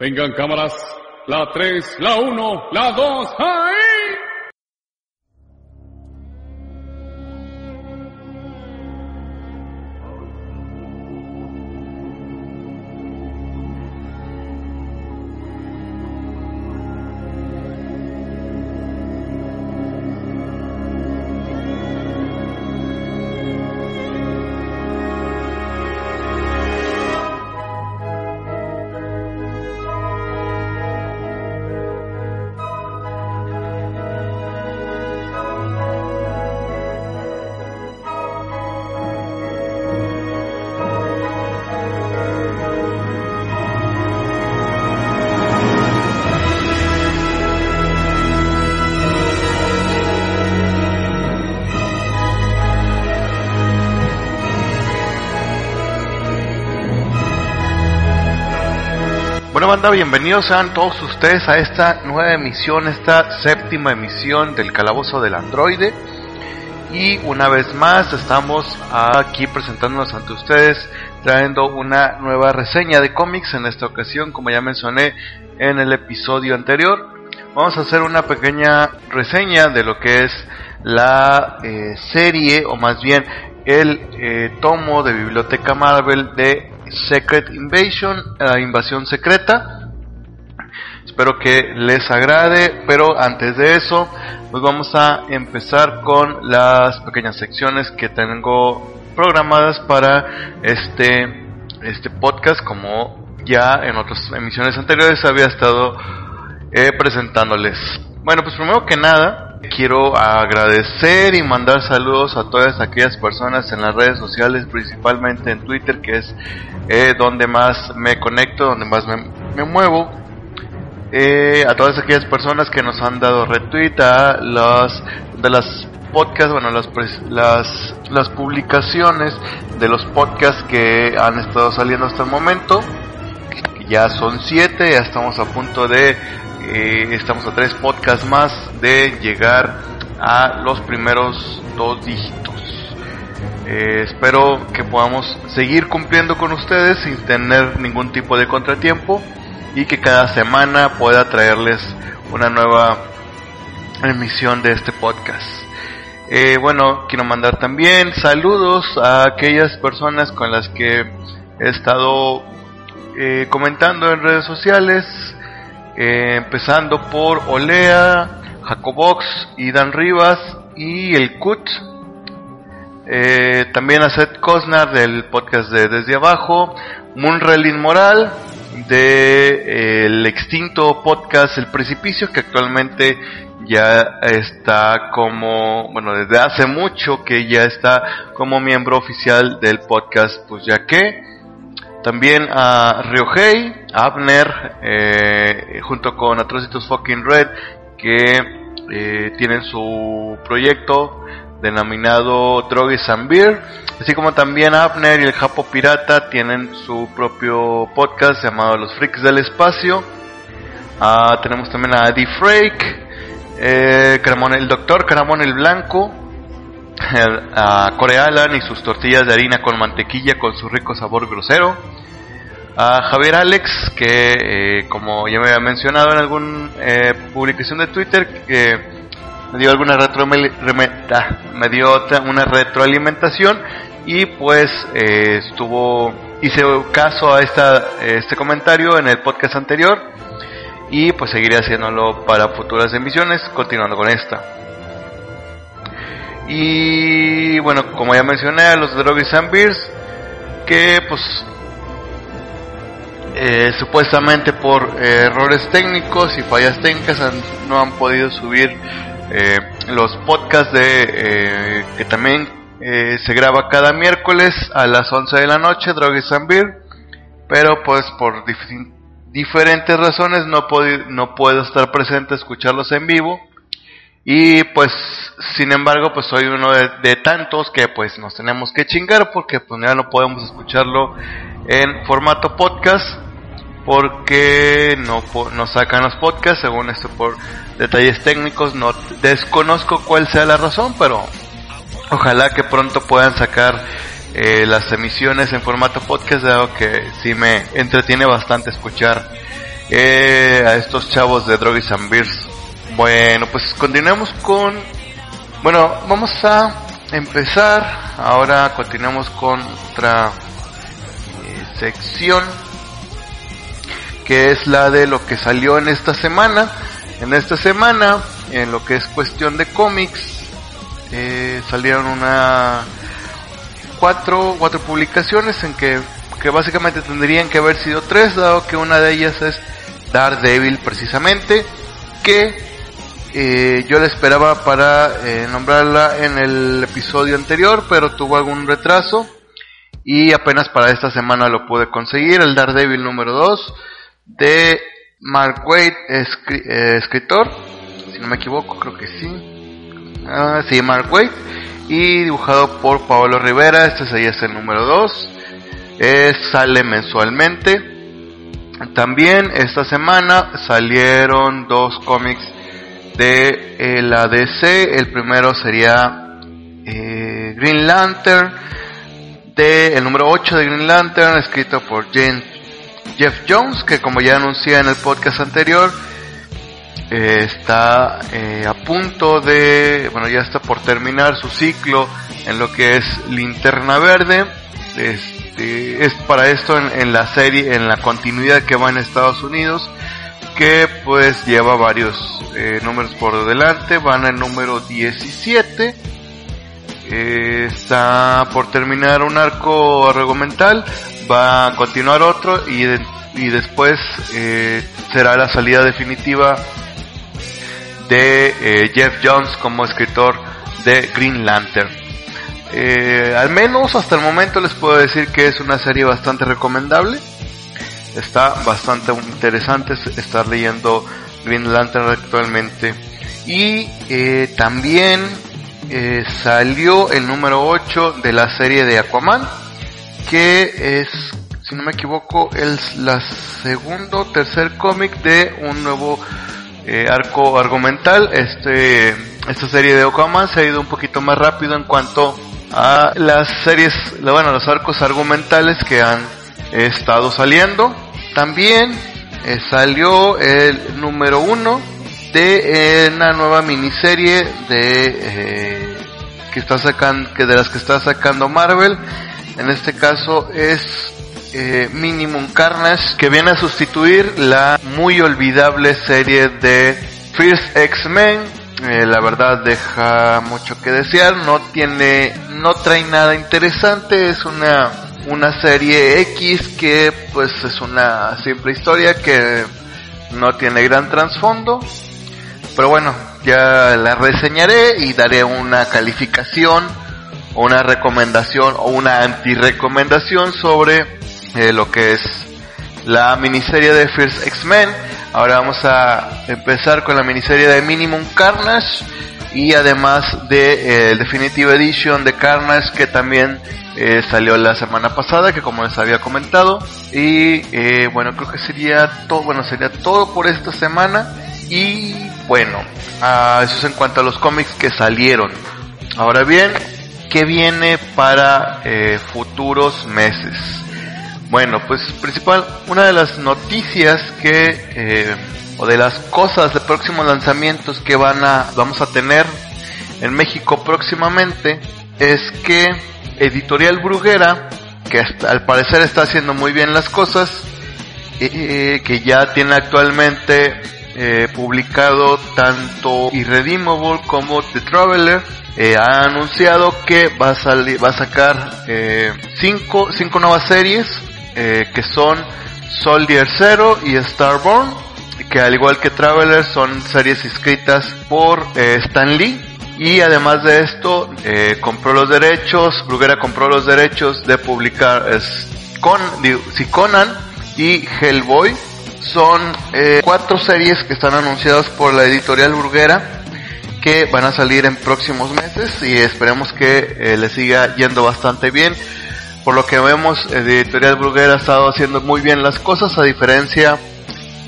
Vengan cámaras. La 3, la 1, la 2, ¡ahí! Banda, bienvenidos sean todos ustedes a esta nueva emisión, esta séptima emisión del Calabozo del Androide. Y una vez más estamos aquí presentándonos ante ustedes, trayendo una nueva reseña de cómics. En esta ocasión, como ya mencioné en el episodio anterior, vamos a hacer una pequeña reseña de lo que es la eh, serie, o más bien el eh, tomo de Biblioteca Marvel de Secret Invasion, la invasión secreta. Espero que les agrade, pero antes de eso, pues vamos a empezar con las pequeñas secciones que tengo programadas para este este podcast, como ya en otras emisiones anteriores había estado eh, presentándoles. Bueno, pues primero que nada, quiero agradecer y mandar saludos a todas aquellas personas en las redes sociales, principalmente en Twitter, que es eh, donde más me conecto, donde más me, muevo. Eh, a todas aquellas personas que nos han dado retweet a las de las podcasts, bueno, las, las, las publicaciones de los podcasts que han estado saliendo hasta el momento. Ya son siete, ya estamos a punto de eh, estamos a tres podcasts más de llegar a los primeros dos dígitos. Eh, espero que podamos seguir cumpliendo con ustedes sin tener ningún tipo de contratiempo y que cada semana pueda traerles una nueva emisión de este podcast. Eh, bueno, quiero mandar también saludos a aquellas personas con las que he estado comentando en redes sociales, eh, empezando por Olea, Jacobox y Dan Rivas y el Cut. Eh, también a Seth Cosnar del podcast de Desde Abajo, Munrelin Moral de eh, extinto podcast El Precipicio que actualmente ya está como, bueno, desde hace mucho que ya está como miembro oficial del podcast Pues ya que, también a Ryohei, Abner, eh, junto con Atrocitus Fucking Red, que eh, tienen su proyecto denominado Drogues and Beer, así como también Abner y el Japo Pirata tienen su propio podcast llamado Los Freaks del Espacio. Ah, tenemos también a Eddie Frake, eh, Caramón, el Doctor Caramón el Blanco, a Corealan y sus tortillas de harina con mantequilla con su rico sabor grosero. A Javier Alex, que eh, como ya me había mencionado en alguna eh, publicación de Twitter, me dio alguna retro me dio otra, una retroalimentación y pues eh, estuvo hice caso a esta, este comentario en el podcast anterior y pues seguiré haciéndolo para futuras emisiones continuando con esta. Y bueno, como ya mencioné, a los Drogues and Beers, que pues eh, supuestamente por eh, errores técnicos y fallas técnicas han, no han podido subir eh, los podcasts de que también se graba cada miércoles a las 11 de la noche, Drogues and Beer, pero pues por dif diferentes razones no, no puedo estar presente a escucharlos en vivo y pues, sin embargo, pues soy uno de, tantos que pues nos tenemos que chingar porque pues ya no podemos escucharlo en formato podcast porque no, no sacan los podcasts, según esto por detalles técnicos, no desconozco cuál sea la razón, pero ojalá que pronto puedan sacar eh, las emisiones en formato podcast, dado que sí me entretiene bastante escuchar eh, a estos chavos de Drogues and Beers. Bueno, pues continuemos con... Bueno, vamos a empezar. Ahora continuamos con otra eh, sección que es la de lo que salió en esta semana. En esta semana, en lo que es cuestión de cómics, eh, salieron una cuatro, cuatro publicaciones en que, que básicamente tendrían que haber sido tres, dado que una de ellas es Daredevil precisamente, que yo la esperaba para eh, nombrarla en el episodio anterior, pero tuvo algún retraso y apenas para esta semana lo pude conseguir, el Daredevil número 2 de Mark Waid, eh, escritor, si no me equivoco, creo que sí. Ah, sí, Mark Waid, y dibujado por Pablo Rivera, este sería el número 2. sale mensualmente. También esta semana salieron dos cómics de eh, la DC. El primero sería eh, Green Lantern, de el número 8 de Green Lantern, escrito por James Jeff Jones, que como ya anuncié en el podcast anterior, eh, está eh, a punto de, bueno, ya está por terminar su ciclo en lo que es Linterna Verde. Este, es para esto en, la serie, en la continuidad que va en Estados Unidos, que pues lleva varios eh, números por delante, van al número 17. está por terminar un arco argumental va a continuar otro y, y después eh, será la salida definitiva de eh, Jeff Jones como escritor de Green Lantern. Eh, al menos hasta el momento les puedo decir que es una serie bastante recomendable. Está bastante interesante estar leyendo Green Lantern actualmente. Y también salió el número 8 de la serie de Aquaman que es, si no me equivoco, es la segundo tercer cómic de un nuevo eh, arco argumental. Este, esta serie de Okama se ha ido un poquito más rápido en cuanto a las series, bueno, los arcos argumentales que han estado saliendo. También eh, salió el número uno de eh, una nueva miniserie de que está sacando, que de las que está sacando Marvel en este caso es eh, Minimum Carnage, que viene a sustituir la muy olvidable serie de First X-Men. Eh, la verdad deja mucho que desear, no tiene, no trae nada interesante, es una, una serie X que pues es una simple historia que no tiene gran trasfondo. Pero bueno, ya la reseñaré y daré una calificación una recomendación o una anti-recomendación sobre eh, lo que es la miniserie de First X-Men. Ahora vamos a empezar con la miniserie de Minimum Carnage y además de eh, Definitive Edition de Carnage que también eh, salió la semana pasada que como les había comentado y bueno creo que sería todo bueno sería todo por esta semana y bueno ah, eso es en cuanto a los cómics que salieron ahora bien ¿Qué viene para eh, futuros meses? Bueno, pues principal, una de las noticias que, eh, o de las cosas de próximos lanzamientos que van a, vamos a tener en México próximamente, es que Editorial Bruguera, que al parecer está haciendo muy bien las cosas, eh, que ya tiene actualmente publicado tanto Irredeemable como The Traveler, eh, ha anunciado que va a salir, va a sacar eh, cinco, cinco nuevas series eh, que son Soldier Zero y Starborn, que al igual que Traveler son series escritas por Stan Lee. Y además de esto, compró los derechos, Bruguera compró los derechos de publicar con, si Conan y Hellboy. Son cuatro series que están anunciadas por la editorial Bruguera que van a salir en próximos meses y esperemos que eh, le siga yendo bastante bien. Por lo que vemos, Editorial Bruguera ha estado haciendo muy bien las cosas a diferencia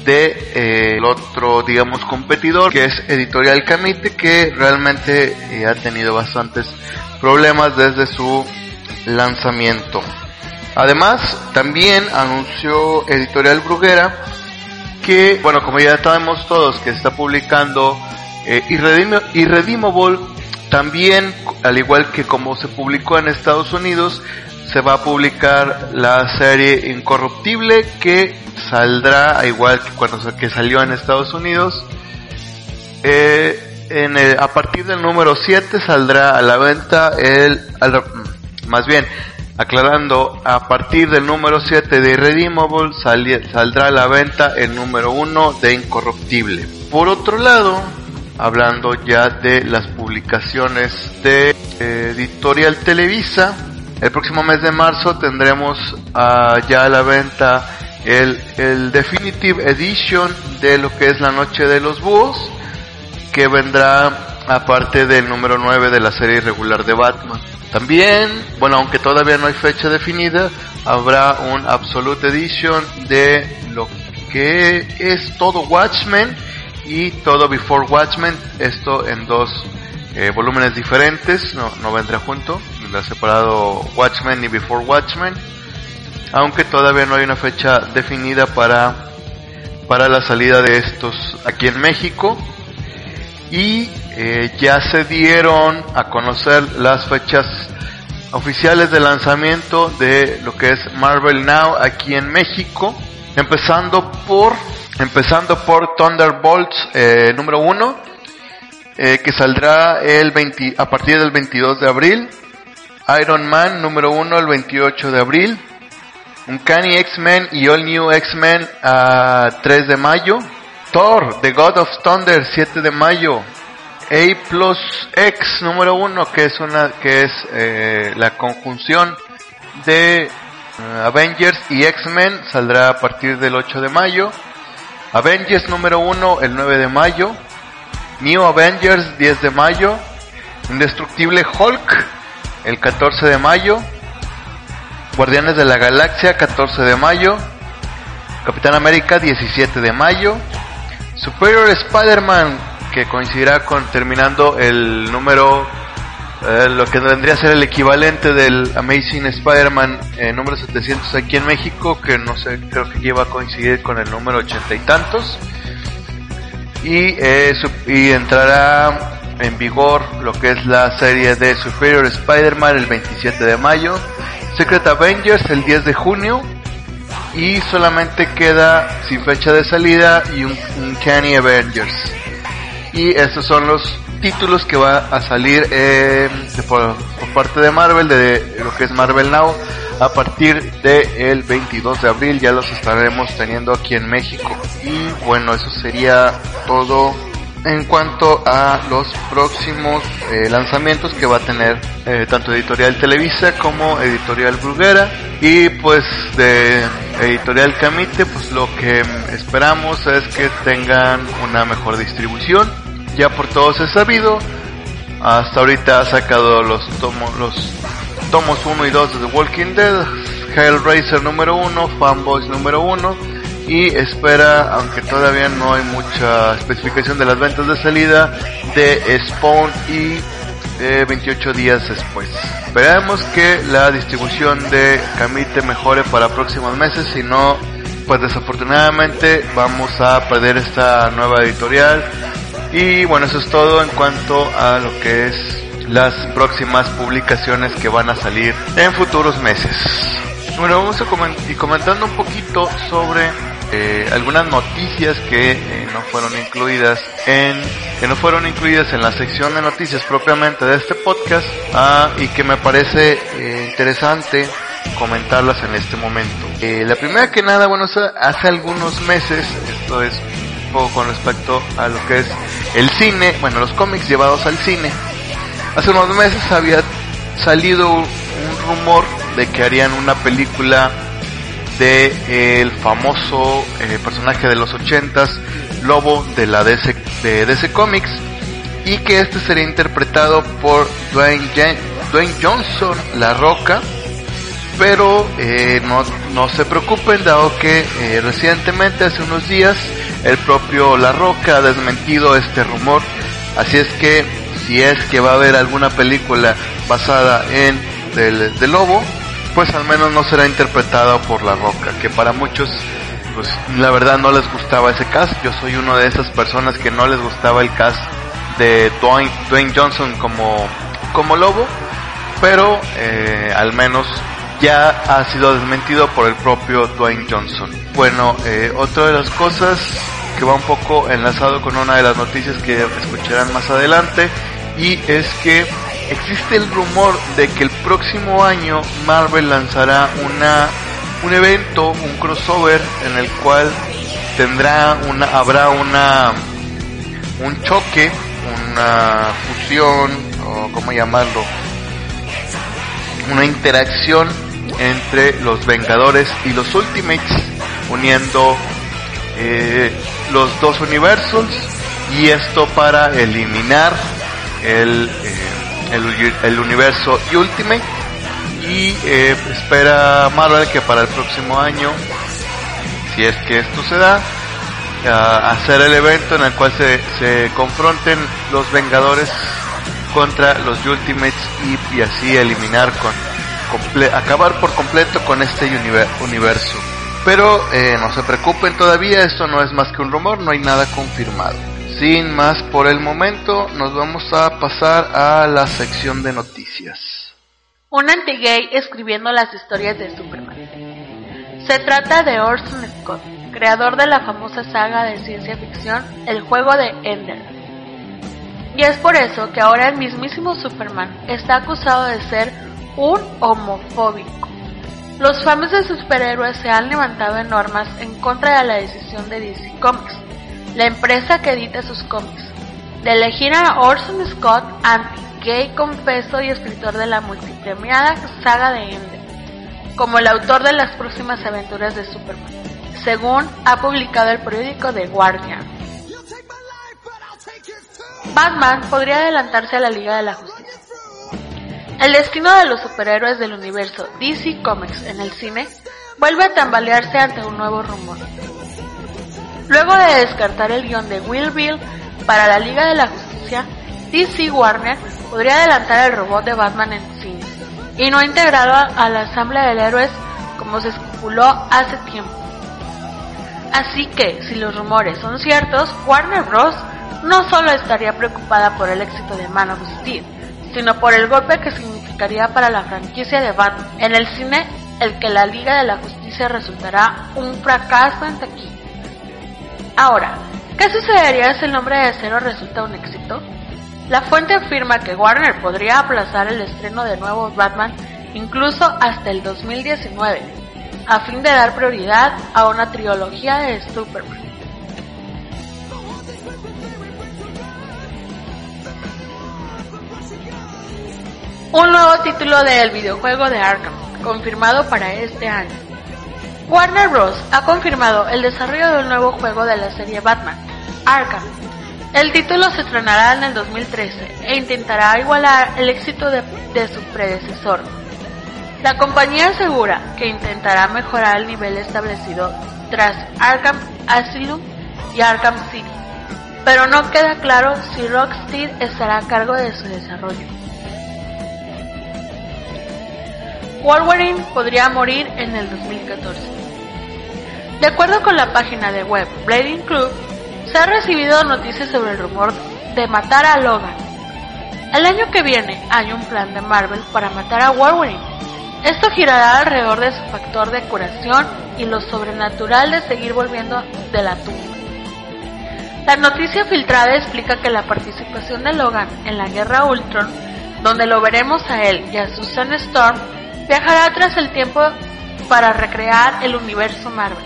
de eh, el otro, digamos, competidor que es Editorial Camite que realmente eh, ha tenido bastantes problemas desde su lanzamiento. Además, también anunció Editorial Bruguera que, bueno, como ya sabemos todos, que está publicando eh, Irredeemable, también, al igual que como se publicó en Estados Unidos, se va a publicar la serie Incorruptible que saldrá, igual que cuando que salió en Estados Unidos, eh, en a partir del número 7 saldrá a la venta el, más bien, aclarando, a partir del número 7 de Irredeemable saldrá a la venta el número 1 de Incorruptible. Por otro lado, hablando ya de las publicaciones de eh, Editorial Televisa, el próximo mes de marzo tendremos uh, ya a la venta el, el Definitive Edition de lo que es la Noche de los Búhos, que vendrá aparte del número 9 de la serie regular de Batman. También, bueno, aunque todavía no hay fecha definida, habrá un Absolute Edition de lo que es todo Watchmen y todo Before Watchmen, esto en dos eh, volúmenes diferentes, no, no vendrá junto ha separado Watchmen y Before Watchmen, aunque todavía no hay una fecha definida para, para la salida de estos aquí en México. Y eh, ya se dieron a conocer las fechas oficiales de lanzamiento de lo que es Marvel Now aquí en México, empezando por empezando por Thunderbolts eh, número 1, eh, que saldrá el 20, a partir del 22 de abril. Iron Man número 1 el 28 de abril. Uncanny X-Men y All New X-Men a 3 de mayo. Thor, The God of Thunder 7 de mayo. A plus X número 1 que es una que es eh, la conjunción de Avengers y X-Men saldrá a partir del 8 de mayo. Avengers número 1 el 9 de mayo. New Avengers 10 de mayo. Indestructible Hulk el 14 de mayo. Guardianes de la Galaxia, 14 de mayo. Capitán América, 17 de mayo. Superior Spider-Man, que coincidirá con terminando el número, eh, lo que vendría a ser el equivalente del Amazing Spider-Man eh, número 700 aquí en México, que no sé, creo que lleva a coincidir con el número 80 y tantos. Y, eh, y entrará en vigor lo que es la serie de Superior Spider-Man el 27 de mayo, Secret Avengers el 10 de junio y solamente queda sin fecha de salida y un, Canny Avengers. Y estos son los títulos que va a salir eh, por, parte de Marvel, de lo que es Marvel Now, a partir del 22 de abril. Ya los estaremos teniendo aquí en México. Y bueno, eso sería todo en cuanto a los próximos eh, lanzamientos que va a tener eh, tanto Editorial Televisa como Editorial Bruguera y pues de Editorial Camite pues lo que esperamos es que tengan una mejor distribución ya por todos es sabido hasta ahorita ha sacado los tomos los tomos 1 y 2 de The Walking Dead Hellraiser número 1 Fanboys número 1 y espera, aunque todavía no hay mucha especificación de las ventas de salida, de Spawn y 28 días después. Esperamos que la distribución de Camite mejore para próximos meses, si no, pues desafortunadamente vamos a perder esta nueva editorial. Y bueno, eso es todo en cuanto a lo que es las próximas publicaciones que van a salir en futuros meses. Bueno, vamos a comentar comentando un poquito sobre eh, algunas noticias que eh, no fueron incluidas en que no fueron incluidas en la sección de noticias propiamente de este podcast ah, y que me parece eh, interesante comentarlas en este momento. la primera que nada, bueno, hace algunos meses, esto es poco con respecto a lo que es el cine, bueno, los cómics llevados al cine. Hace unos meses había salido un rumor de que harían una película de el famoso eh, personaje de los ochentas, Lobo de la DC, de DC Comics, y que este sería interpretado por Dwayne, Dwayne Johnson, La Roca, pero eh, no, no, se preocupen dado que eh, recientemente, hace unos días, el propio La Roca ha desmentido este rumor, así es que si es que va a haber alguna película basada en del, del lobo, pues al menos no será interpretado por La Roca, que para muchos pues la verdad no les gustaba ese cast. Yo soy uno de esas personas que no les gustaba el cast de Dwayne, Dwayne Johnson como, como lobo, pero eh, al menos ya ha sido desmentido por el propio Dwayne Johnson. Bueno, eh, otra de las cosas que va un poco enlazado con una de las noticias que escucharán más adelante y es que existe el rumor de que el próximo año Marvel lanzará una un evento, un crossover en el cual tendrá una habrá una un choque, una fusión o cómo llamarlo, una interacción entre los Vengadores y los Ultimates, uniendo eh, los dos universos y esto para eliminar el, eh, el, el, universo Ultimate. Y eh, espera Marvel que para el próximo año, si es que esto se da, hacer el evento en el cual se, se confronten los Vengadores contra los Ultimates y, y así eliminar con acabar por completo con este universo. Pero eh, no se preocupen todavía, esto no es más que un rumor, no hay nada confirmado. Sin más por el momento, nos vamos a pasar a la sección de noticias. Un anti-gay escribiendo las historias de Superman. Se trata de Orson Scott, creador de la famosa saga de ciencia ficción El juego de Ender. Y es por eso que ahora el mismísimo Superman está acusado de ser un homofóbico. Los fans de superhéroes se han levantado en normas en contra de la decisión de DC Comics, la empresa que edita sus cómics, de elegir a Orson Scott anti-gay confeso y escritor de la multipremiada saga de Ender, como el autor de las próximas aventuras de Superman, según ha publicado el periódico The Guardian. Batman podría adelantarse a la Liga de la Justicia el destino de los superhéroes del universo DC Comics en el cine vuelve a tambalearse ante un nuevo rumor. Luego de descartar el guion de Will Bill para la Liga de la Justicia, DC Warner podría adelantar el robot de Batman en cine y no integrarlo a la Asamblea de Héroes como se especuló hace tiempo. Así que, si los rumores son ciertos, Warner Bros. no solo estaría preocupada por el éxito de Man of Steel, sino por el golpe que significaría para la franquicia de Batman. En el cine, el que la Liga de la Justicia resultará un fracaso en taquilla. Ahora, ¿qué sucedería si el nombre de acero resulta un éxito? La fuente afirma que Warner podría aplazar el estreno de nuevos Batman incluso hasta el 2019, a fin de dar prioridad a una trilogía de Superman. Un nuevo título del videojuego de Arkham, confirmado para este año. Warner Bros. ha confirmado el desarrollo de un nuevo juego de la serie Batman, Arkham. El título se estrenará en el 2013 e intentará igualar el éxito de, de su predecesor. La compañía asegura que intentará mejorar el nivel establecido tras Arkham Asylum y Arkham City, pero no queda claro si Rocksteady estará a cargo de su desarrollo. Wolverine podría morir en el 2014. De acuerdo con la página de web Blading Club, se ha recibido noticias sobre el rumor de matar a Logan. El año que viene hay un plan de Marvel para matar a Wolverine. Esto girará alrededor de su factor de curación y lo sobrenatural de seguir volviendo de la tumba. La noticia filtrada explica que la participación de Logan en la guerra Ultron, donde lo veremos a él y a Susan Storm, viajará tras el tiempo para recrear el universo Marvel.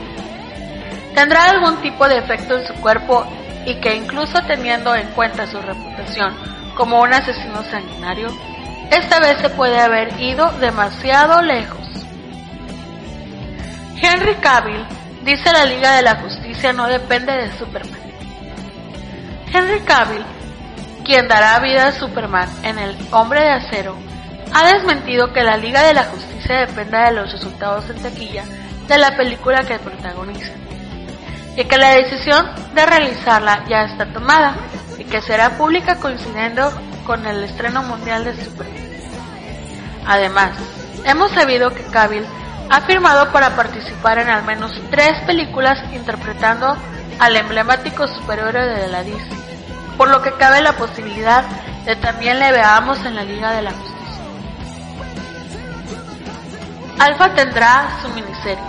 Tendrá algún tipo de efecto en su cuerpo y que incluso teniendo en cuenta su reputación como un asesino sanguinario, esta vez se puede haber ido demasiado lejos. Henry Cavill dice la Liga de la Justicia no depende de Superman. Henry Cavill, quien dará vida a Superman en El Hombre de Acero, ha desmentido que la Liga de la Justicia dependa de los resultados en taquilla de la película que protagoniza, y que la decisión de realizarla ya está tomada y que será pública coincidiendo con el estreno mundial de Superman. Además, hemos sabido que Cavill ha firmado para participar en al menos tres películas interpretando al emblemático superhéroe de la DC, por lo que cabe la posibilidad de también le veamos en la Liga de la Justicia. Alpha tendrá su miniserie.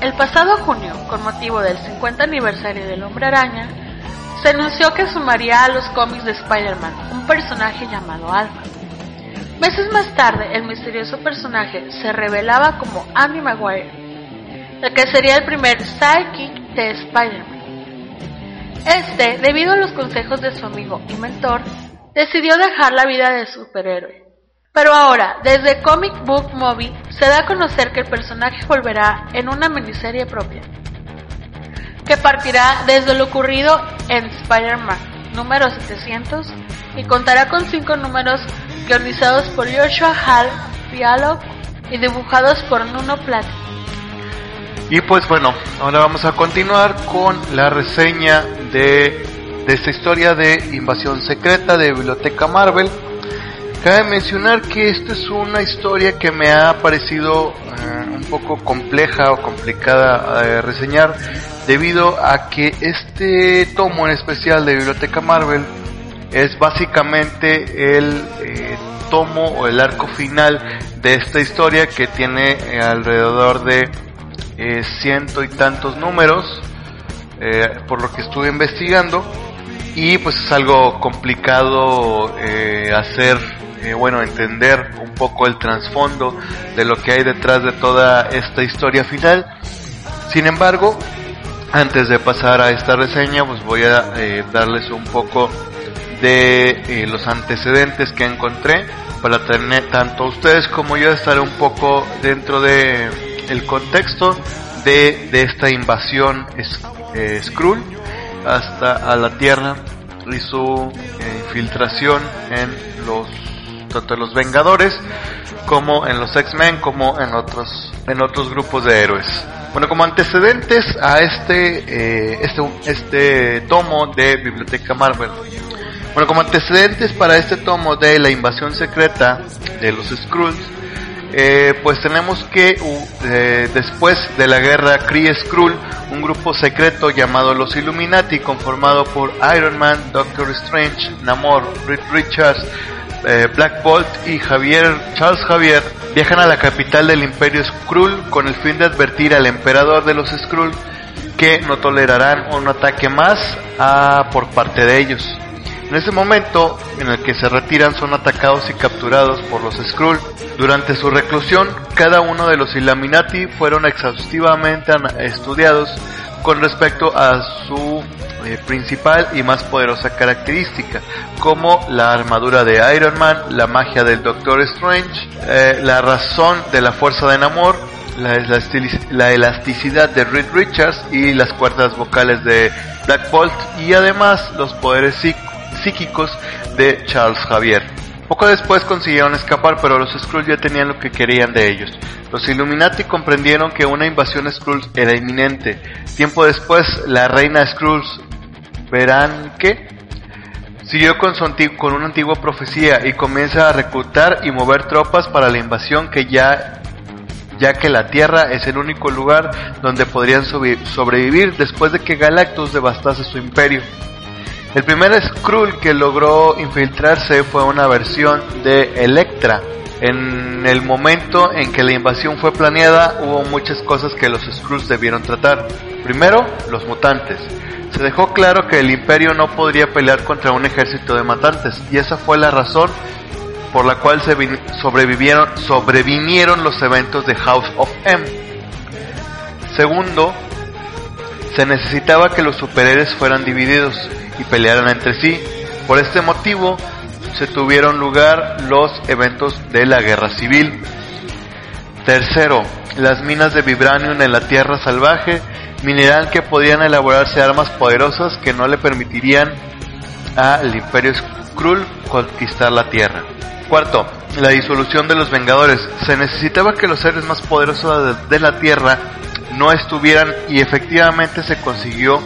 El pasado junio, con motivo del 50 aniversario del Hombre Araña, se anunció que sumaría a los cómics de Spider-Man un personaje llamado Alpha. Meses más tarde, el misterioso personaje se revelaba como Andy Maguire, el que sería el primer sidekick de Spider-Man. Este, debido a los consejos de su amigo y mentor, decidió dejar la vida de superhéroe. Pero ahora, desde Comic Book Movie, se da a conocer que el personaje volverá en una miniserie propia, que partirá desde lo ocurrido en Spider-Man número 700 y contará con cinco números guionizados por Joshua Hall, Dialog y dibujados por Nuno Platt. Y pues bueno, ahora vamos a continuar con la reseña de, de esta historia de invasión secreta de Biblioteca Marvel. Cabe mencionar que esta es una historia que me ha parecido eh, un poco compleja o complicada de reseñar debido a que este tomo en especial de Biblioteca Marvel es básicamente el eh, tomo o el arco final de esta historia que tiene eh, alrededor de eh, ciento y tantos números por lo que estuve investigando. Y pues es algo complicado hacer bueno entender un poco el trasfondo de lo que hay detrás de toda esta historia final. Sin embargo antes de pasar a esta reseña, pues voy a eh, darles un poco de eh, los antecedentes que encontré para tener tanto ustedes como yo estar un poco dentro de el contexto de, de esta invasión eh, Skrull hasta a la Tierra y su infiltración en los tanto en los Vengadores como en los X-Men como en otros en otros grupos de héroes. Bueno, como antecedentes a este, eh, este, este tomo de Biblioteca Marvel. Bueno, como antecedentes para este tomo de la invasión secreta de los Skrulls, eh, pues tenemos que eh, después de la guerra Kree Skrull, un grupo secreto llamado los Illuminati, conformado por Iron Man, Doctor Strange, Namor, Reed Richards, eh, Black Bolt y Javier, Charles Javier viajan a la capital del Imperio Skrull con el fin de advertir al emperador de los Skrull que no tolerarán un ataque más a, por parte de ellos. En ese momento en el que se retiran son atacados y capturados por los Skrull. Durante su reclusión, cada uno de los Illuminati fueron exhaustivamente estudiados con respecto a su eh, principal y más poderosa característica, como la armadura de Iron Man, la magia del Doctor Strange, eh, la razón de la fuerza de Namor, la, la, elasticidad de Reed Richards y las cuerdas vocales de Black Bolt y además los poderes psíquicos de Charles Javier. Poco después consiguieron escapar, pero los Skrulls ya tenían lo que querían de ellos. Los Illuminati comprendieron que una invasión Skrulls era inminente. Tiempo después, la reina Skrulls, verán que siguió con, su con una antigua profecía y comienza a reclutar y mover tropas para la invasión que ya ya que la Tierra es el único lugar donde podrían sobrevivir después de que Galactus devastase su imperio. El primer Skrull que logró infiltrarse fue una versión de Electra. En el momento en que la invasión fue planeada hubo muchas cosas que los Skrulls debieron tratar. Primero, los mutantes. Se dejó claro que el imperio no podría pelear contra un ejército de matantes y esa fue la razón por la cual se sobrevivieron, sobrevinieron los eventos de House of M. Segundo, se necesitaba que los superhéroes fueran divididos y pelearan entre sí. Por este motivo se tuvieron lugar los eventos de la guerra civil. Tercero, las minas de vibranium en la tierra salvaje, mineral que podían elaborarse armas poderosas que no le permitirían al Imperio Skrull conquistar la tierra. Cuarto, la disolución de los Vengadores. Se necesitaba que los seres más poderosos de la Tierra no estuvieran y efectivamente se consiguió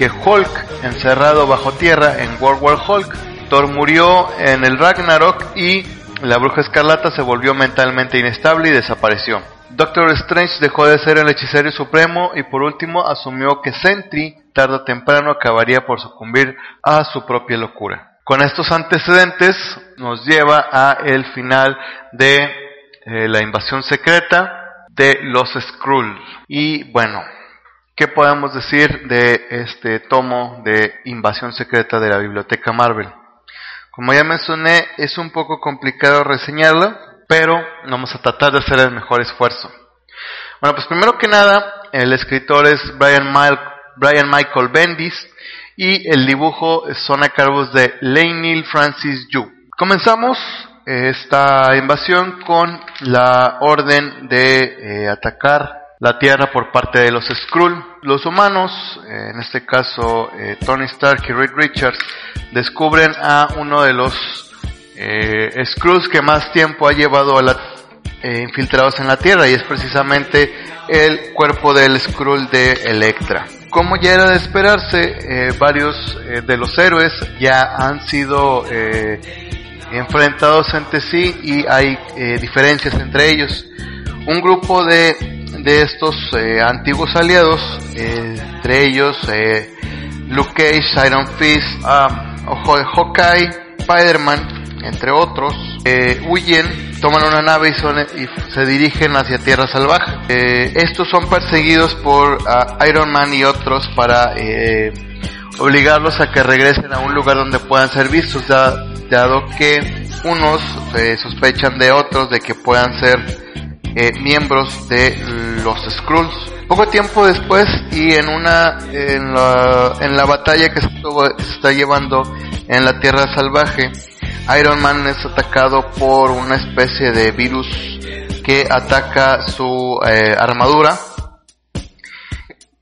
que Hulk, encerrado bajo tierra en World War Hulk, Thor murió en el Ragnarok y la bruja escarlata se volvió mentalmente inestable y desapareció. Doctor Strange dejó de ser el hechicero supremo y por último asumió que Sentry tarde o temprano acabaría por sucumbir a su propia locura. Con estos antecedentes nos lleva a el final de eh, la invasión secreta de los Skrull. Y bueno, ¿qué podemos decir de este tomo de invasión secreta de la biblioteca Marvel? Como ya mencioné, es un poco complicado reseñarlo, pero vamos a tratar de hacer el mejor esfuerzo. Bueno, pues primero que nada, el escritor es Brian, Brian Michael Bendis y el dibujo son a cargo de Lainil Francis Yu. Comenzamos esta invasión con la orden de eh, atacar la Tierra por parte de los Skrull. Los humanos, en este caso eh, Tony Stark y Reed Richards, descubren a uno de los eh, Skrulls que más tiempo ha llevado a la, eh, infiltrados en la Tierra y es precisamente el cuerpo del Skrull de Electra. Como ya era de esperarse, eh, varios eh, de los héroes ya han sido enfrentados entre sí y hay diferencias entre ellos. Un grupo de, de estos antiguos aliados, entre ellos Luke Cage, Iron Fist, um, Hawkeye, Spider-Man, entre otros, eh, huyen, toman una nave y, se dirigen hacia Tierra Salvaje. Eh, estos son perseguidos por Iron Man y otros para eh, obligarlos a que regresen a un lugar donde puedan ser vistos, dado que unos sospechan de otros de que puedan ser miembros de los Skrulls. Poco tiempo después y en una en la, en la batalla que se, está llevando en la Tierra Salvaje, Iron Man es atacado por una especie de virus que ataca su eh, armadura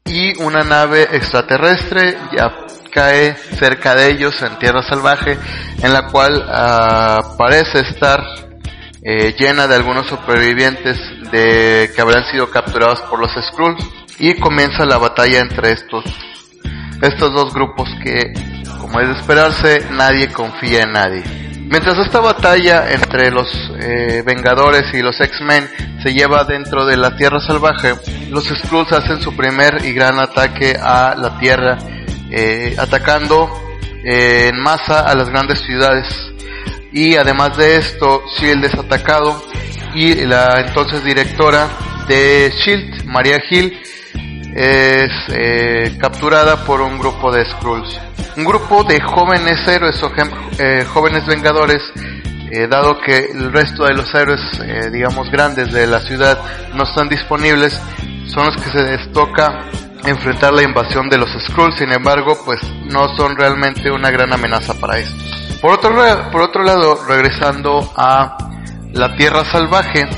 y una nave extraterrestre ya cae cerca de ellos en tierra salvaje en la cual ah, parece estar eh, llena de algunos supervivientes de que habrán sido capturados por los Skrulls y comienza la batalla entre estos estos dos grupos que como es de esperarse nadie confía en nadie Mientras esta batalla entre los eh, Vengadores y los X-Men se lleva dentro de la Tierra Salvaje, los Skrulls hacen su primer y gran ataque a la Tierra, eh, atacando eh, en masa a las grandes ciudades. Y además de esto, Shield es atacado y la entonces directora de Shield, Maria Hill, es eh, capturada por un grupo de Skrulls. Un grupo de jóvenes héroes o eh, jóvenes vengadores, eh, dado que el resto de los héroes, digamos, grandes de la ciudad no están disponibles, son los que se les toca enfrentar la invasión de los Skrulls, sin embargo, pues no son realmente una gran amenaza para estos. Por otro, por otro lado, regresando a la Tierra Salvaje,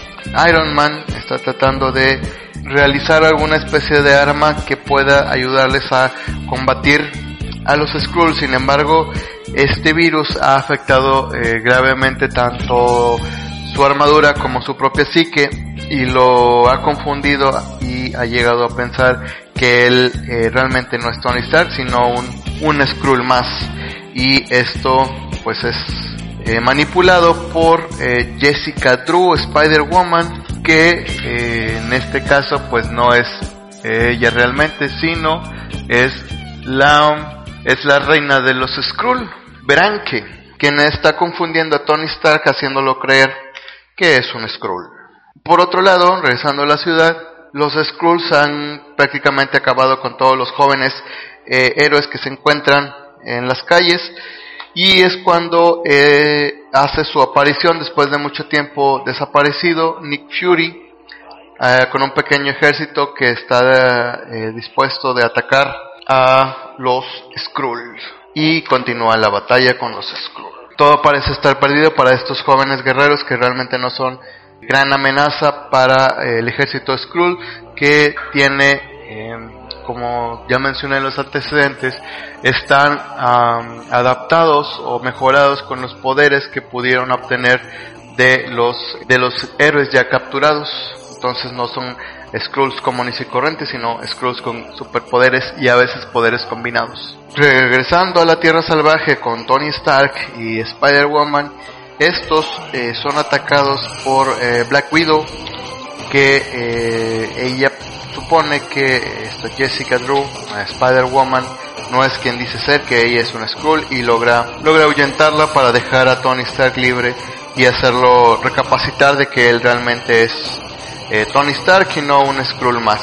Iron Man está tratando de realizar alguna especie de arma que pueda ayudarles a combatir a los Skrulls. Sin embargo, este virus ha afectado eh, gravemente tanto su armadura como su propia psique y lo ha confundido y ha llegado a pensar que él eh, realmente no es Tony Stark sino un, un Skrull más y esto pues es eh, manipulado por Jessica Drew, Spider-Woman que eh, en este caso pues no es ella realmente, sino es la es la reina de los Skrull, Branke, quien está confundiendo a Tony Stark haciéndolo creer que es un Skrull. Por otro lado, regresando a la ciudad, los Skrulls han prácticamente acabado con todos los jóvenes eh, héroes que se encuentran en las calles y es cuando eh, hace su aparición después de mucho tiempo desaparecido Nick Fury eh, con un pequeño ejército que está eh, dispuesto de atacar a los Skrulls y continúa la batalla con los Skrulls. Todo parece estar perdido para estos jóvenes guerreros que realmente no son gran amenaza para el ejército Skrull que tiene como ya mencioné en los antecedentes, están adaptados o mejorados con los poderes que pudieron obtener de los, de los héroes ya capturados. Entonces no son Skrulls comunes y corrientes, sino Skrulls con superpoderes y a veces poderes combinados. Regresando a la Tierra Salvaje con Tony Stark y Spider-Woman, estos eh, son atacados por eh, Black Widow, que eh, ella supone que esta Jessica Drew, Spider-Woman, no es quien dice ser, que ella es una Skrull y logra, logra ahuyentarla para dejar a Tony Stark libre y hacerlo recapacitar de que él realmente es eh, Tony Stark y no un Skrull más.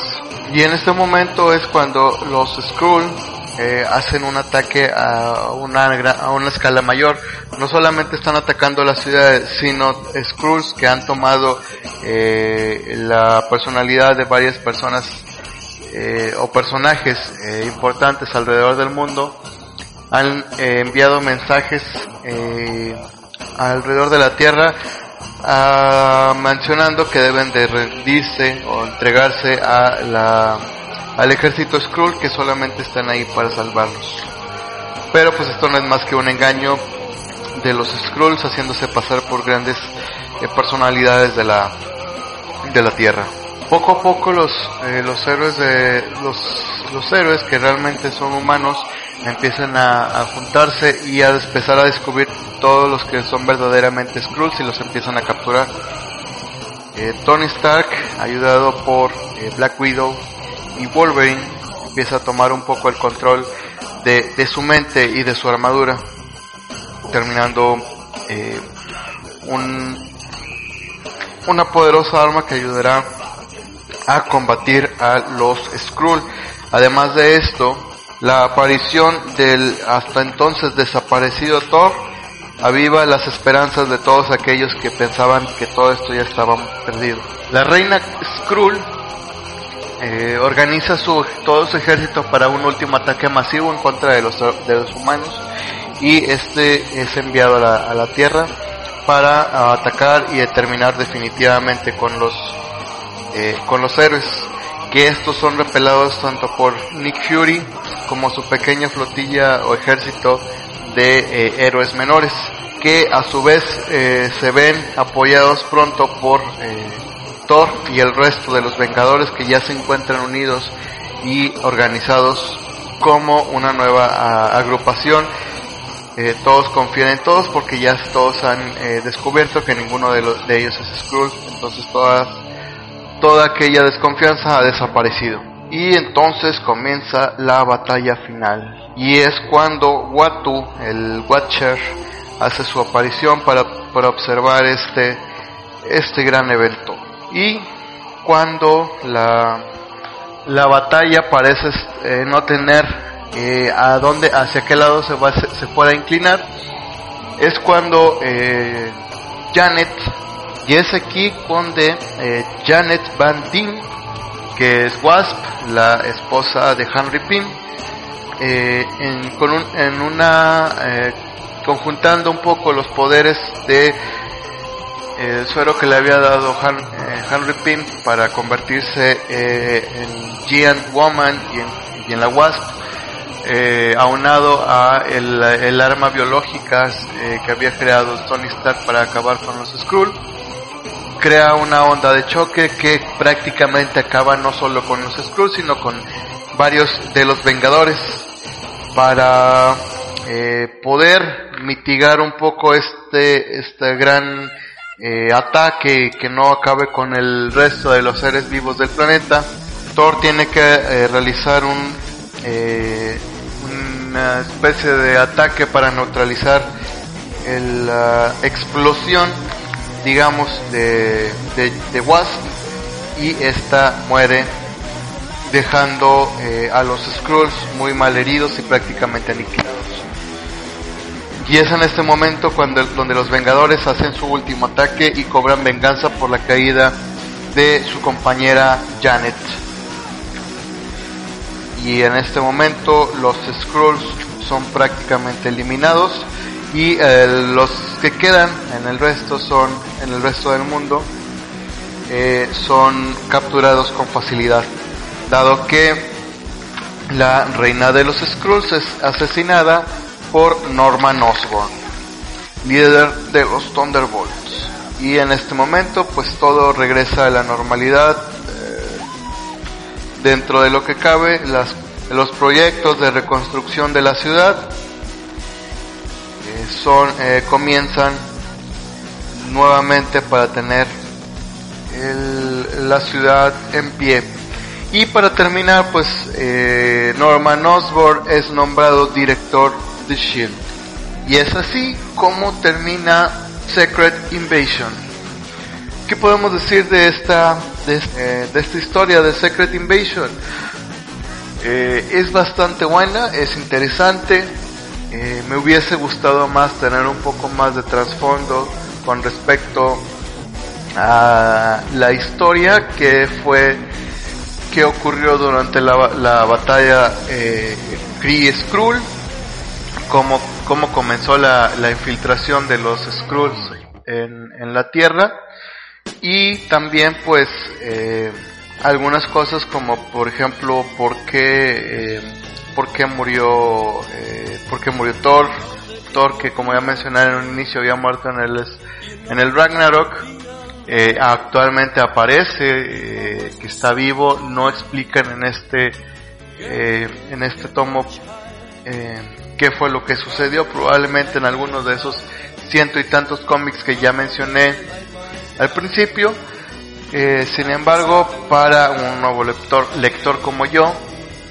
Y en este momento es cuando los Skrull eh, hacen un ataque a una, a una escala mayor. No solamente están atacando las ciudades, sino Skrulls que han tomado eh, la personalidad de varias personas eh, o personajes eh, importantes alrededor del mundo han enviado mensajes alrededor de la Tierra ah, mencionando que deben de rendirse o entregarse a la, al ejército Skrull que solamente están ahí para salvarlos. Pero pues esto no es más que un engaño de los Skrulls haciéndose pasar por grandes personalidades de la, de la Tierra poco a poco los, eh, los héroes de los, los héroes que realmente son humanos empiezan a, juntarse y a empezar a descubrir todos los que son verdaderamente Skrulls y los empiezan a capturar. Eh, Tony Stark, ayudado por eh, Black Widow y Wolverine, empieza a tomar un poco el control de, de su mente y de su armadura, terminando un, una poderosa arma que ayudará a combatir a los Skrull. Además de esto, la aparición del hasta entonces desaparecido Thor aviva las esperanzas de todos aquellos que pensaban que todo esto ya estaba perdido. La reina Skrull eh, organiza su, todo su ejército para un último ataque masivo en contra de los, de los humanos y este es enviado a la, a la Tierra para atacar y terminar definitivamente con los eh, con los héroes, que estos son repelados tanto por Nick Fury como su pequeña flotilla o ejército de eh, héroes menores, que a su vez se ven apoyados pronto por Y el resto de los Vengadores que ya se encuentran unidos y organizados como una nueva agrupación. todos confían en todos porque ya todos han descubierto que ninguno de ellos es Skrull, entonces todas toda aquella desconfianza ha desaparecido. Y entonces comienza la batalla final. Y es cuando Watu, el Watcher, hace su aparición para, para observar este, este gran evento. Y cuando la, la batalla parece eh, no tener eh, a dónde, hacia qué lado se, va, se, se pueda inclinar, es cuando eh, Janet y es aquí donde eh, Janet Van Dien, que es Wasp, la esposa de Henry Pym, en, con en una conjuntando un poco los poderes de el suero que le había dado Henry Pym para convertirse en Giant Woman y en, la Wasp, aunado a el, el arma biológica que había creado Tony Stark para acabar con los Skrull crea una onda de choque que prácticamente acaba no solo con los Skrulls, sino con varios de los Vengadores para eh, poder mitigar un poco este, este gran eh, ataque que no acabe con el resto de los seres vivos del planeta. Thor tiene que eh, realizar un, una especie de ataque para neutralizar la explosión digamos, de, de, Wasp y esta muere dejando eh, a los Skrulls muy mal heridos y prácticamente aniquilados. Y es en este momento cuando donde los Vengadores hacen su último ataque y cobran venganza por la caída de su compañera Janet. Y en este momento los Skrulls son prácticamente eliminados y eh, los que quedan en el resto son en el resto del mundo eh, son capturados con facilidad dado que la reina de los Skrulls es asesinada por Norman Osborn líder de los Thunderbolts y en este momento pues todo regresa a la normalidad eh, dentro de lo que cabe las, los proyectos de reconstrucción de la ciudad son eh, comienzan nuevamente para tener la ciudad en pie. Y para terminar, pues eh, Norman Osborn es nombrado director de Shield. Y es así como termina Secret Invasion. ¿Qué podemos decir de esta, de, eh, esta historia de Secret Invasion? Eh, es bastante buena, es interesante. Eh, me hubiese gustado más tener un poco más de trasfondo con respecto a la historia que fue que ocurrió durante la, la batalla eh, Kree Skrull, cómo, cómo comenzó la, la infiltración de los Skrulls en, en la Tierra. Y también pues eh, algunas cosas como por ejemplo por qué, eh, por qué murió eh, por qué murió Thor. Thor que como ya mencioné en un inicio había muerto en el en el Ragnarok. Eh, actualmente aparece eh, que está vivo. No explican en este eh, en este tomo eh, qué fue lo que sucedió. Probablemente en algunos de esos ciento y tantos cómics que ya mencioné al principio. Eh, sin embargo para un nuevo lector lector como yo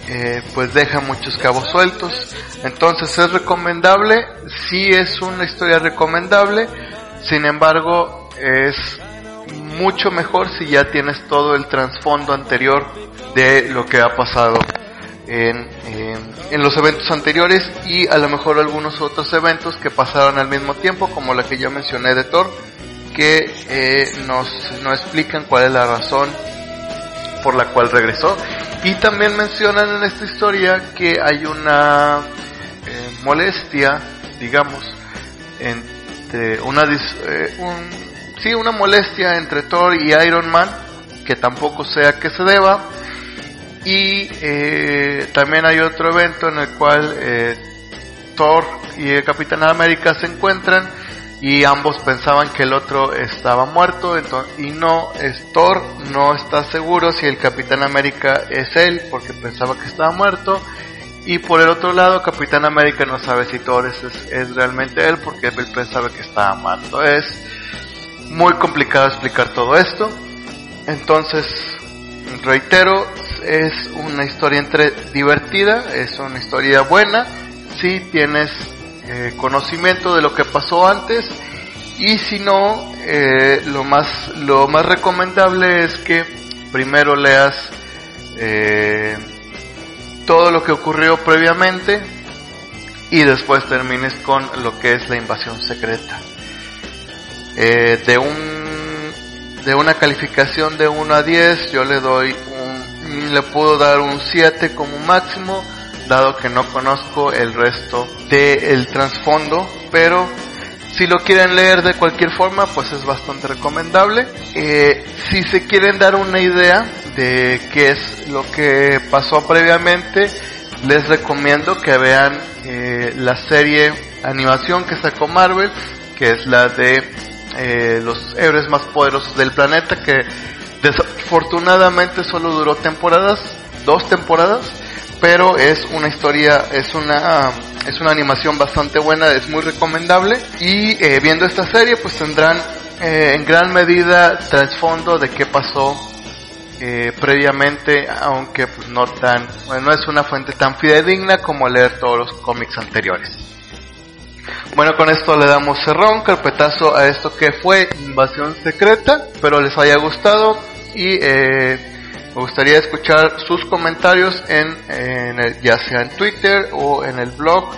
eh, pues deja muchos cabos sueltos. Entonces es recomendable sí es una historia recomendable. Sin embargo es mucho mejor si ya tienes todo el trasfondo anterior de lo que ha pasado en, en, los eventos anteriores y a lo mejor algunos otros eventos que pasaron al mismo tiempo, como la que yo mencioné de Thor, que eh, nos, explican cuál es la razón por la cual regresó. Y también mencionan en esta historia que hay una eh, molestia, digamos, entre una, eh, un, sí, una molestia entre Thor y Iron Man, que tampoco sé a qué se deba. Y eh, también hay otro evento en el cual eh, Thor y el Capitán América se encuentran y ambos pensaban que el otro estaba muerto entonces, y no es Thor no está seguro si el Capitán América es él porque pensaba que estaba muerto y por el otro lado Capitán América no sabe si Thor es, es, es realmente él porque él pensaba que estaba muerto es muy complicado explicar todo esto. Entonces, reitero, es una historia entre divertida, es una historia buena, si tienes eh, conocimiento de lo que pasó antes y si no, eh, lo más lo más recomendable es que primero leas eh, todo lo que ocurrió previamente y después termines con lo que es la invasión secreta. De un de una calificación de 1 a 10 yo le doy le puedo dar un 7 como máximo dado que no conozco el resto del trasfondo pero si lo quieren leer de cualquier forma pues es bastante recomendable. Eh, si se quieren dar una idea de qué es lo que pasó previamente les recomiendo que vean eh, la serie animación que sacó Marvel que es la de eh, los héroes más poderosos del planeta que desafortunadamente solo duró temporadas, dos temporadas, pero es una historia, es una es una animación bastante buena, es muy recomendable y eh, viendo esta serie pues tendrán eh, en gran medida trasfondo de qué pasó eh, previamente, aunque pues no tan, bueno, no es una fuente tan fidedigna como leer todos los cómics anteriores. Bueno, con esto le damos cerrón, carpetazo a esto que fue Invasión Secreta. Espero les haya gustado y eh, me gustaría escuchar sus comentarios en, ya sea en Twitter o en el blog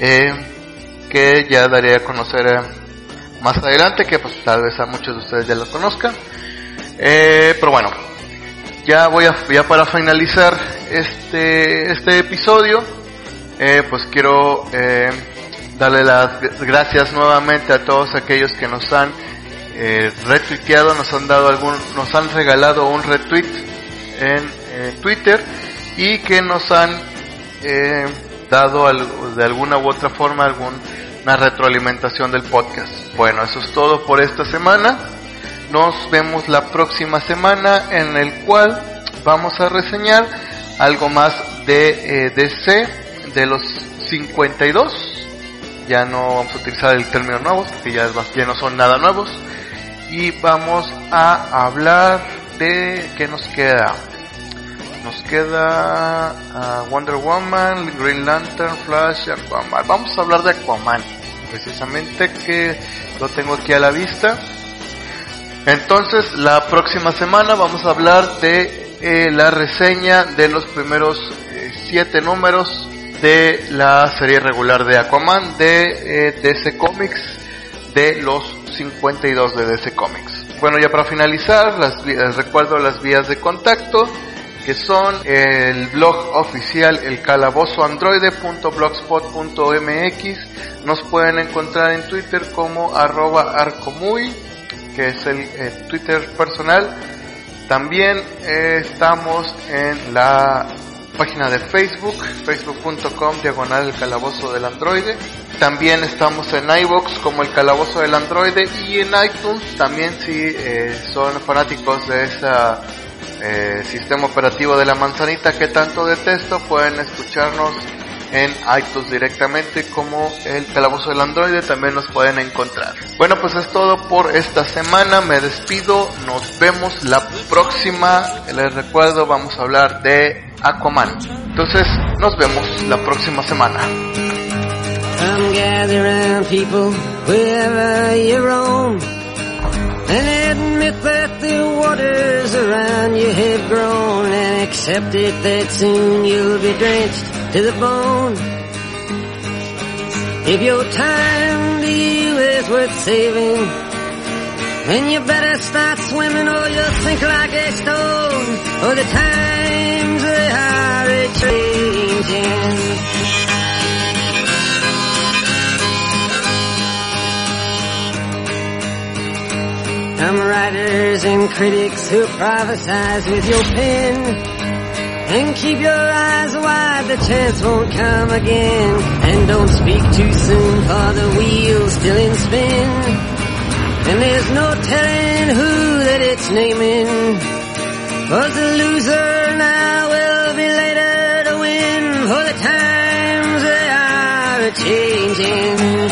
eh, que ya daré a conocer eh, más adelante, que pues tal vez a muchos de ustedes ya lo conozcan. Pero bueno, ya voy a ya para finalizar este este episodio, pues quiero darle las gracias nuevamente a todos aquellos que nos han eh, retuiteado, nos han dado algún, nos han regalado un retweet en eh, Twitter y que nos han eh, dado al, de alguna u otra forma alguna retroalimentación del podcast. Bueno, eso es todo por esta semana. Nos vemos la próxima semana en el cual vamos a reseñar algo más de eh, DC de los 52 ya no vamos a utilizar el término nuevos, porque ya, no son nada nuevos. Y vamos a hablar de qué nos queda. Nos queda ah, Wonder Woman, Green Lantern, Flash, Aquaman. Vamos a hablar de Aquaman, precisamente que lo tengo aquí a la vista. Entonces, la próxima semana vamos a hablar de eh, la reseña de los primeros eh, siete números de la serie regular de Aquaman de eh, DC Comics, de los 52 de DC Comics. Bueno, ya para finalizar, las, les recuerdo las vías de contacto que son el blog oficial elcalabozoandroide.blogspot.mx. Nos pueden encontrar en Twitter como arroba arcomuy, que es el, Twitter personal. También eh, estamos en la página de Facebook, facebook.com diagonal el calabozo del androide. También estamos en iBox como el calabozo del androide y en iTunes también si eh, son fanáticos de esa eh, sistema operativo de la manzanita que tanto detesto, pueden escucharnos en iTunes directamente como el calabozo del androide también nos pueden encontrar. Bueno pues es todo por esta semana, me despido, nos vemos la próxima, les recuerdo vamos a hablar de Aquaman. Entonces nos vemos la próxima semana. Accept it that soon you'll be drenched to the bone. If your time to you is worth saving, then you better start swimming or you'll sink like a stone. For the times they are a-changing. Some writers and critics who prophesize with your pen. And keep your eyes wide, the chance won't come again. And don't speak too soon, for the wheel's still in spin. And there's no telling who that it's naming. Was the loser now will be later to win, for the times they are a-changing.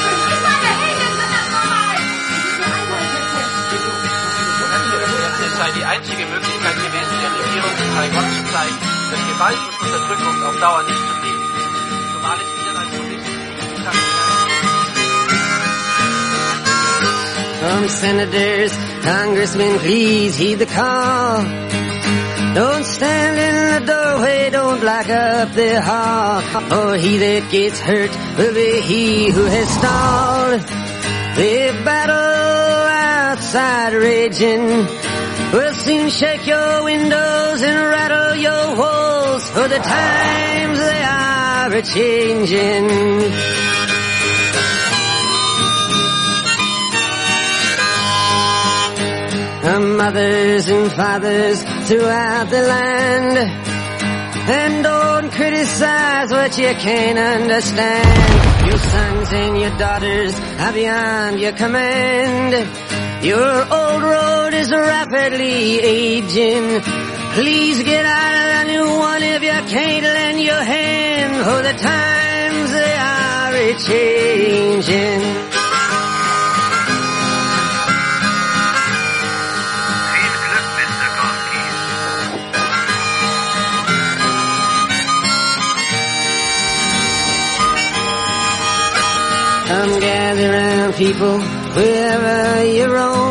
Sei die einzige Möglichkeit gewesen, der Regierung Taiwan zu zeigen, dass Gewalt und Unterdrückung auf Dauer nicht zu ist. Zumal es ihnen als From senators, congressmen, please heed the call. Don't stand in the doorway, don't block up the hall. For he that gets hurt will be he who has stalled. The battle outside raging We'll soon shake your windows and rattle your walls for the times they are a changing. Mothers and fathers throughout the land, and don't criticize what you can't understand. Your sons and your daughters are beyond your command. Your old rapidly aging. Please get out of the new one if you can't lend your hand. For the times they are a-changing. Come gather round people wherever you roam